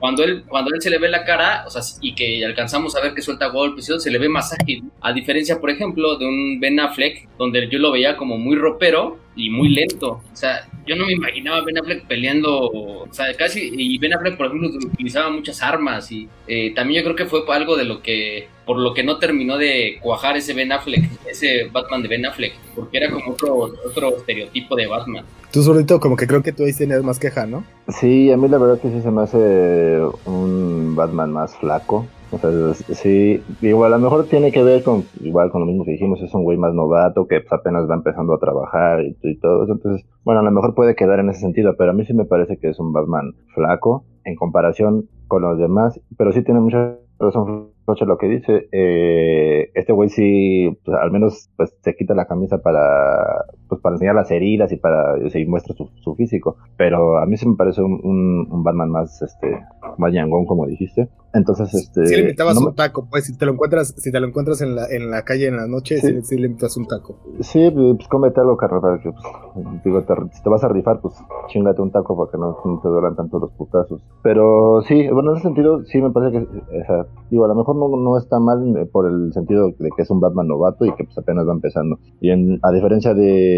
cuando él, cuando él se le ve la cara, o sea, y que alcanzamos a ver que suelta golpes, se le ve más ágil. A diferencia, por ejemplo, de un Ben Affleck, donde yo lo veía como muy ropero y muy lento. O sea, yo no me imaginaba a Ben Affleck peleando, o sea, casi, y Ben Affleck, por ejemplo, utilizaba muchas armas y eh, también yo creo que fue algo de lo que, por lo que no terminó de cuajar ese Ben Affleck, ese Batman de Ben Affleck, porque era como otro, otro estereotipo de Batman. Tú solito como que creo que tú ahí tienes más queja, ¿no? Sí, a mí la verdad que sí se me hace un Batman más flaco. O sea, sí, igual a lo mejor tiene que ver con, igual con lo mismo que dijimos, es un güey más novato que pues, apenas va empezando a trabajar y, todo eso. Entonces, bueno, a lo mejor puede quedar en ese sentido, pero a mí sí me parece que es un Batman flaco en comparación con los demás, pero sí tiene mucha razón lo que dice, eh, este güey sí, pues, al menos pues se quita la camisa para, pues para enseñar las heridas y para, y muestra su, su, físico, pero a mí sí me parece un, un, un Batman más, este, más yangón, como dijiste, entonces, este. Sí le invitabas un taco, pues si te lo encuentras, si te lo encuentras en la, en la calle en la noche, sí, sí, le invitas un taco. Sí, pues cómete algo, carnal, pues, digo, te, si te vas a rifar, pues chingate un taco para que no, no, te duelan tanto los putazos. Pero sí, bueno, en ese sentido, sí me parece que, o sea, digo, a lo mejor no, no está mal eh, por el sentido de que es un Batman novato y que pues apenas va empezando. Y en, a diferencia de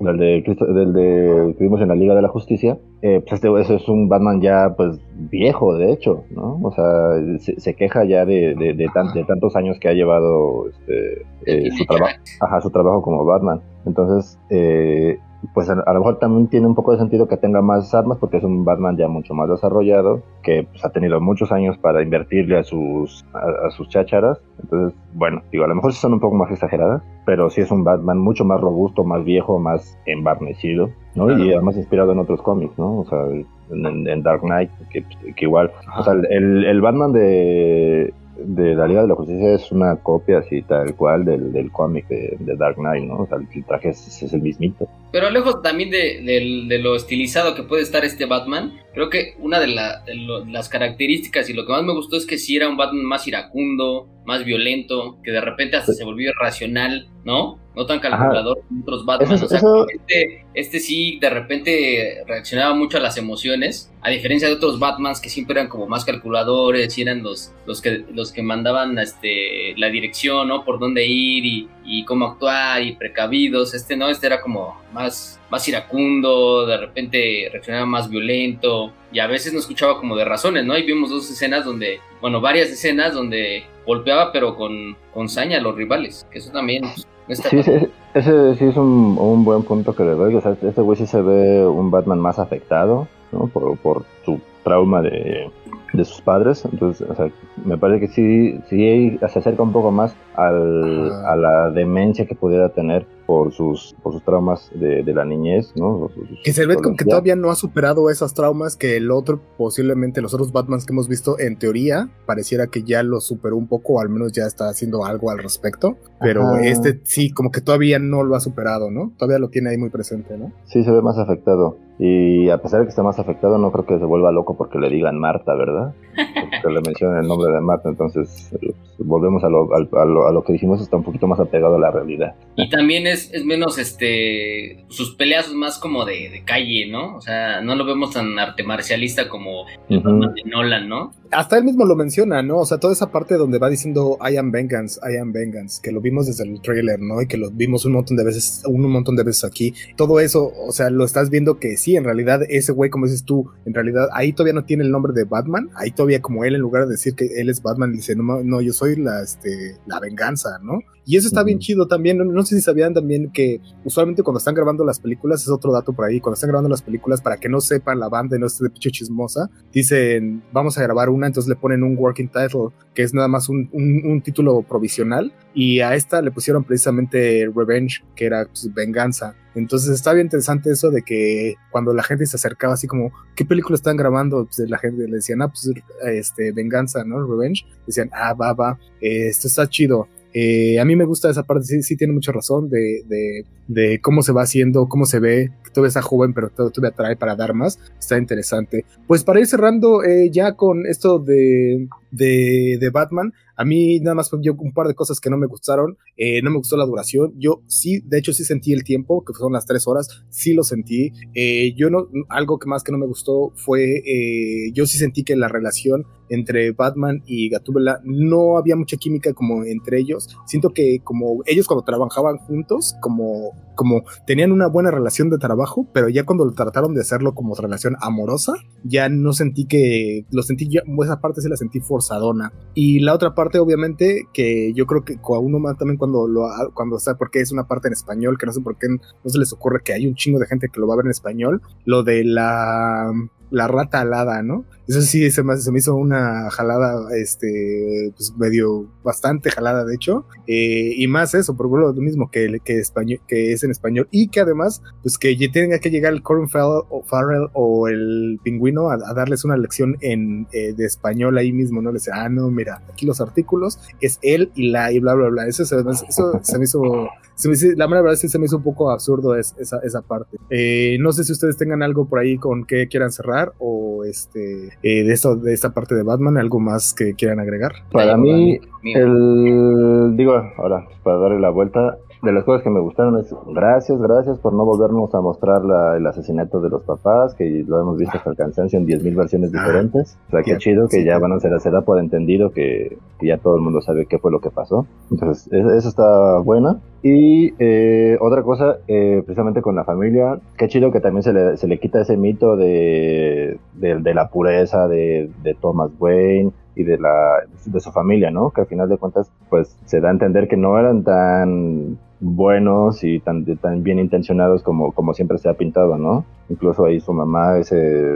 del de, del de que vimos en la Liga de la Justicia, eh, pues este ese es un Batman ya pues viejo, de hecho, ¿no? O sea, se, se queja ya de, de, de, tan, de, tantos años que ha llevado este, eh, su, trabajo ajá, su trabajo como Batman. Entonces, eh, pues a, a, lo mejor también tiene un poco de sentido que tenga más armas porque es un Batman ya mucho más desarrollado, que pues, ha tenido muchos años para invertirle a sus, a, a, sus chácharas. Entonces, bueno, digo, a lo mejor son un poco más exageradas, pero sí es un Batman mucho más robusto, más viejo, más embarnecido, ¿no? Claro. Y además inspirado en otros cómics, ¿no? O sea, en, en Dark Knight, que, que igual, o sea, el, el Batman de, de la Liga de la Justicia es una copia así tal cual del, del cómic de, de, Dark Knight, ¿no? O sea, el traje es, es el mismito. Pero lejos también de, de, de, lo estilizado que puede estar este Batman, creo que una de, la, lo, las características y lo que más me gustó es que sí era un Batman más iracundo, más violento, que de repente hasta sí. se volvió irracional, ¿no? No tan calculador como otros Batman. Eso, o sea, eso... este, este sí de repente reaccionaba mucho a las emociones, a diferencia de otros Batmans que siempre eran como más calculadores y eran los, los, que, los que mandaban este, la dirección, ¿no? Por dónde ir y, y cómo actuar y precavidos. Este no, este era como más, más iracundo, de repente reaccionaba más violento y a veces no escuchaba como de razones, ¿no? Y vimos dos escenas donde, bueno, varias escenas donde golpeaba pero con, con saña a los rivales, que eso también pues, no está sí, sí, ese sí es un, un, buen punto que le doy, o sea, este güey sí se ve un Batman más afectado, ¿no? Por, por su trauma de, de sus padres, entonces, o sea, me parece que sí, sí se acerca un poco más al, a la demencia que pudiera tener por sus, por sus traumas de, de la niñez, ¿no? que se ve como que todavía no ha superado esas traumas que el otro, posiblemente los otros Batmans que hemos visto, en teoría, pareciera que ya lo superó un poco, o al menos ya está haciendo algo al respecto. Pero este sí, como que todavía no lo ha superado, ¿no? Todavía lo tiene ahí muy presente, ¿no? Sí, se ve más afectado. Y a pesar de que está más afectado, no creo que se vuelva loco porque le digan Marta, ¿verdad? Porque le mencionan el nombre de Marta, entonces pues, volvemos a lo, a, lo, a lo, que dijimos, está un poquito más apegado a la realidad. Y también es, es menos, este, sus peleas son más como de, de, calle, ¿no? O sea, no lo vemos tan arte marcialista como el de Nolan, ¿no? Hasta él mismo lo menciona, ¿no? O sea, toda esa parte donde va diciendo I am vengeance, I am vengeance, que lo vimos desde el trailer, ¿no? Y que lo vimos un montón de veces, un montón de veces aquí. Todo eso, o sea, lo estás viendo que sí, en realidad ese güey, como dices tú, en realidad ahí todavía no tiene el nombre de Batman, ahí todavía como él en lugar de decir que él es Batman dice, no, yo soy la, este, la venganza, ¿no? Y eso está bien chido también. No, sé si sabían también que usualmente cuando están grabando las películas, es otro dato por ahí, cuando están grabando las películas, para que no sepan la banda y no esté de picho chismosa, dicen, vamos a grabar una, entonces le ponen un working title, que es nada más un, un, título provisional, y a esta le pusieron precisamente Revenge, que era pues, venganza. Entonces está bien interesante eso de que cuando la gente se acercaba así como, ¿qué película están grabando? Pues la gente le decían, ah, pues este, venganza, ¿no? Revenge. Decían, ah, va, va, esto está chido. Eh, a mí me gusta esa parte, sí, sí tiene mucha razón de, de, de, cómo se va haciendo, cómo se ve, que todavía está joven, pero todavía atrae para dar más, está interesante. Pues para ir cerrando eh, ya con esto de, de, de, Batman, a mí nada más yo un par de cosas que no me gustaron, eh, no me gustó la duración, yo sí, de hecho sí sentí el tiempo, que son las tres horas, sí lo sentí, eh, yo no, algo que más que no me gustó fue, eh, yo sí sentí que la relación entre Batman y Gatúbela no había mucha química como entre ellos, siento que como ellos cuando trabajaban juntos, como, como tenían una buena relación de trabajo, pero ya cuando lo trataron de hacerlo como relación amorosa, ya no sentí que, lo sentí, ya, esa parte sí la sentí forzadona, y la otra parte obviamente, que yo creo que a uno más también cuando lo cuando está, porque es una parte en español, que no sé por qué no se les ocurre que hay un chingo de gente que lo va a ver en español, lo de la la rata alada, ¿no? Eso sí, se me, se me hizo una jalada, este, pues medio, bastante jalada, de hecho. Eh, y más eso, por lo mismo que, que, es en español. Y que además, pues que tenga que llegar el Corin Farrell o, el pingüino a, darles una lección en, eh, de español ahí mismo, ¿no? Le dice, ah, no, mira, aquí los artículos, es él y la, y bla, bla, bla. Eso, se me hizo la verdad que se me hizo un poco absurdo esa, esa parte. Eh, no sé si ustedes tengan algo por ahí con que quieran cerrar o este eh, de esto, de esta parte de Batman, algo más que quieran agregar. Para mí, el digo, ahora, para darle la vuelta, de las cosas que me gustaron es gracias, gracias por no volvernos a mostrar el asesinato de los papás, que lo hemos visto hasta el cansancio en 10.000 versiones ah, diferentes. O sea, qué chido que ya van a ser, se da por entendido que, ya todo el mundo sabe qué fue lo que pasó. Entonces, eso está buena. Y eh, otra cosa, eh, precisamente con la familia, qué chido que también se le, se le quita ese mito de, de, la pureza de, de Thomas Wayne y de la de su familia, ¿no? Que al final de cuentas, pues se da a entender que no eran tan buenos y tan, tan bien intencionados como, como siempre se ha pintado, ¿no? Incluso ahí su mamá, ese,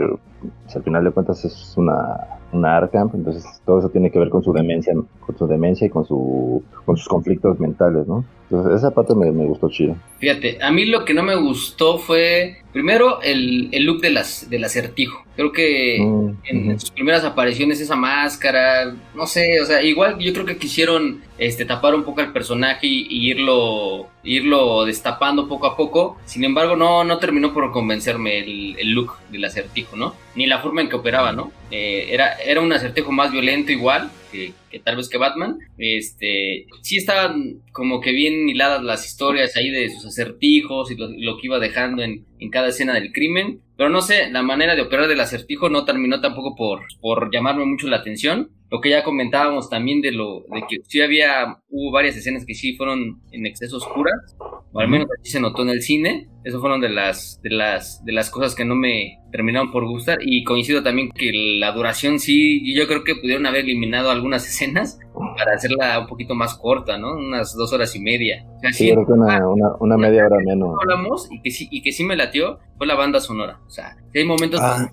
pues, al final de cuentas es una, una Arkham, entonces todo eso tiene que ver con su demencia, con su demencia y con, su, con sus conflictos mentales, ¿no? Entonces esa parte me, me gustó chido. Fíjate, a mí lo que no me gustó fue, primero, el, el look de las, del acertijo. Creo que mm, en, sus primeras apariciones esa máscara, no sé, o sea, igual yo creo que quisieron este, tapar un poco al personaje y, irlo, irlo destapando poco a poco. Sin embargo, no, no terminó por convencerme el, el look del acertijo, ¿no? Ni la forma en que operaba, ¿no? Eh, era, era un acertijo más violento igual, que, tal vez que Batman. Este, sí estaban como que bien hiladas las historias ahí de sus acertijos y lo, que iba dejando en, en, cada escena del crimen. Pero no sé, la manera de operar del acertijo no terminó tampoco por, por llamarme mucho la atención. Lo que ya comentábamos también de lo de que sí había, hubo varias escenas que sí fueron en exceso oscuras, o al menos así se notó en el cine. Eso fueron de las, de las, de las cosas que no me terminaron por gustar. Y coincido también que la duración sí, yo creo que pudieron haber eliminado algunas escenas para hacerla un poquito más corta, ¿no? Unas dos horas y media. sí, creo que una, una, media hora menos. Hablamos y que sí, y que sí me latió fue la banda sonora. O sea, hay momentos ah.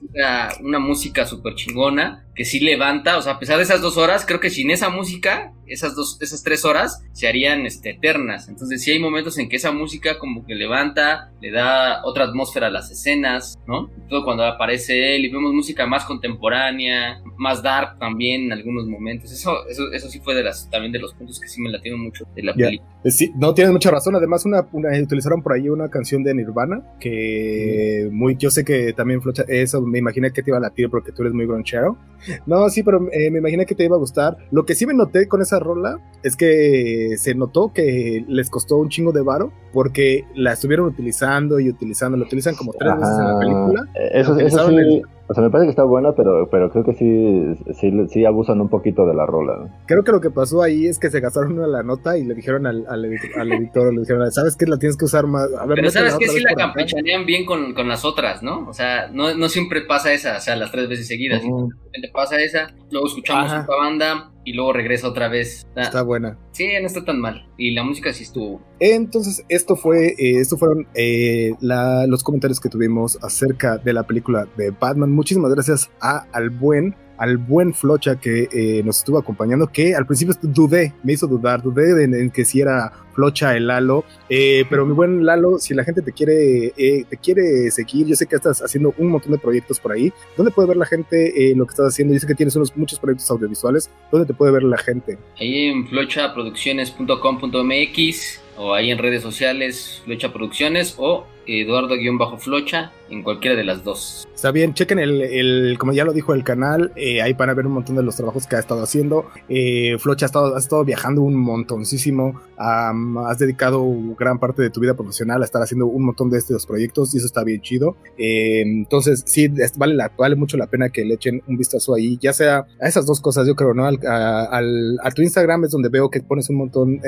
una, música súper chingona que sí levanta, o sea, a pesar de esas dos horas, creo que sin esa música, esas dos, esas tres horas se harían este, eternas. Entonces sí hay momentos en que esa música como que levanta, le da otra atmósfera a las escenas, ¿no? Todo cuando aparece él y vemos música más contemporánea, más dark también en algunos momentos. Eso, eso, eso sí fue de las, también de los puntos que sí me latieron mucho de la película. Eh, sí, no tienes mucha razón. Además, una, utilizaron por ahí una canción de Nirvana que muy, yo sé que también flocha, eso me imaginé que te iba a latir porque tú eres muy gronchero. No, sí, pero eh, me imaginé que te iba a gustar. Lo que sí me noté con esa rola es que se notó que les costó un chingo de varo porque la estuvieron utilizando y utilizando, la utilizan como tres veces en la película. Eh, eso, eso sí, o sea, me parece que está buena, pero, pero creo que sí, sí, sí abusan un poquito de la rola. Creo que lo que pasó ahí es que se gastaron una la nota y le dijeron al, al, editor, le dijeron, ¿sabes qué? La tienes que usar más. A ver, pero ¿sabes que Sí la campechanean bien con, con, las otras, ¿no? O sea, no, no siempre pasa esa, o sea, las tres veces seguidas. Uh De repente pasa esa, luego escuchamos Ajá. otra banda, y luego regresa otra vez. Ah, está buena. Sí, no está tan mal. Y la música sí estuvo. Entonces, esto fue, eh, esto fueron eh, la, los comentarios que tuvimos acerca de la película de Batman. Muchísimas gracias a al buen al buen Flocha que eh, nos estuvo acompañando, que al principio dudé, me hizo dudar, dudé en, que si era Flocha el Lalo, eh, pero mi buen Lalo, si la gente te quiere, eh, te quiere seguir, yo sé que estás haciendo un montón de proyectos por ahí, ¿dónde puede ver la gente lo que estás haciendo? Yo sé que tienes unos muchos proyectos audiovisuales, ¿dónde te puede ver la gente? Ahí en flochaproducciones.com.mx o ahí en redes sociales, Flocha Producciones o Eduardo-Flocha en cualquiera de las dos. Está bien, chequen el, como ya lo dijo el canal, eh, ahí van a ver un montón de los trabajos que ha estado haciendo. Eh, Flocha ha estado, ha estado viajando un montoncísimo, has dedicado gran parte de tu vida profesional a estar haciendo un montón de estos proyectos y eso está bien chido. Eh, entonces, sí, vale, vale mucho la pena que le echen un vistazo ahí, ya sea a esas dos cosas, yo creo, ¿no? Al, a, tu Instagram es donde veo que pones un montón,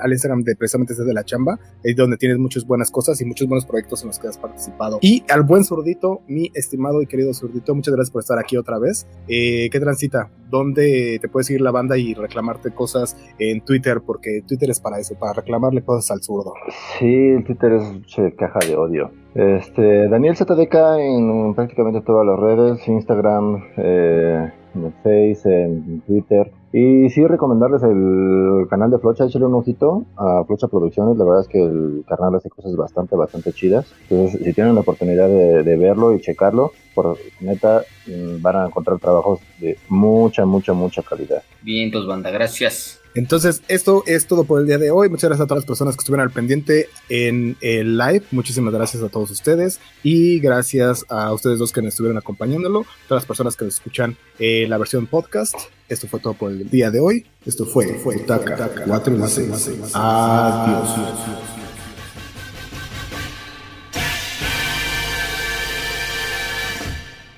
al, Instagram de precisamente desde la chamba, es donde tienes muchas buenas cosas y muchos buenos proyectos en los que has participado. Y al buen zurdito, mi estimado y querido zurdito, muchas gracias por estar aquí otra vez. Eh, ¿Qué transita? ¿Dónde te puede seguir la banda y reclamarte cosas en Twitter? Porque Twitter es para eso, para reclamarle cosas al zurdo. Sí, Twitter es caja de odio. Este, Daniel ZDK en prácticamente todas las redes, Instagram, eh, en Face, en Twitter. Y sí recomendarles el canal de Flocha, échale un ojito a Flocha Producciones, la verdad es que el canal hace cosas bastante, bastante chidas. Entonces, si tienen la oportunidad de, de verlo y checarlo, por neta mm, van a encontrar trabajos de mucha, mucha, mucha calidad. Bien, entonces banda, gracias. Entonces, esto es todo por el día de hoy. Muchas gracias a todas las personas que estuvieron al pendiente en el live. Muchísimas gracias a todos ustedes. Y gracias a ustedes dos que nos estuvieron acompañándolo. Todas las personas que escuchan eh, la versión podcast. Esto fue todo por el día de hoy. Esto fue, fue Taca, 4 Adiós.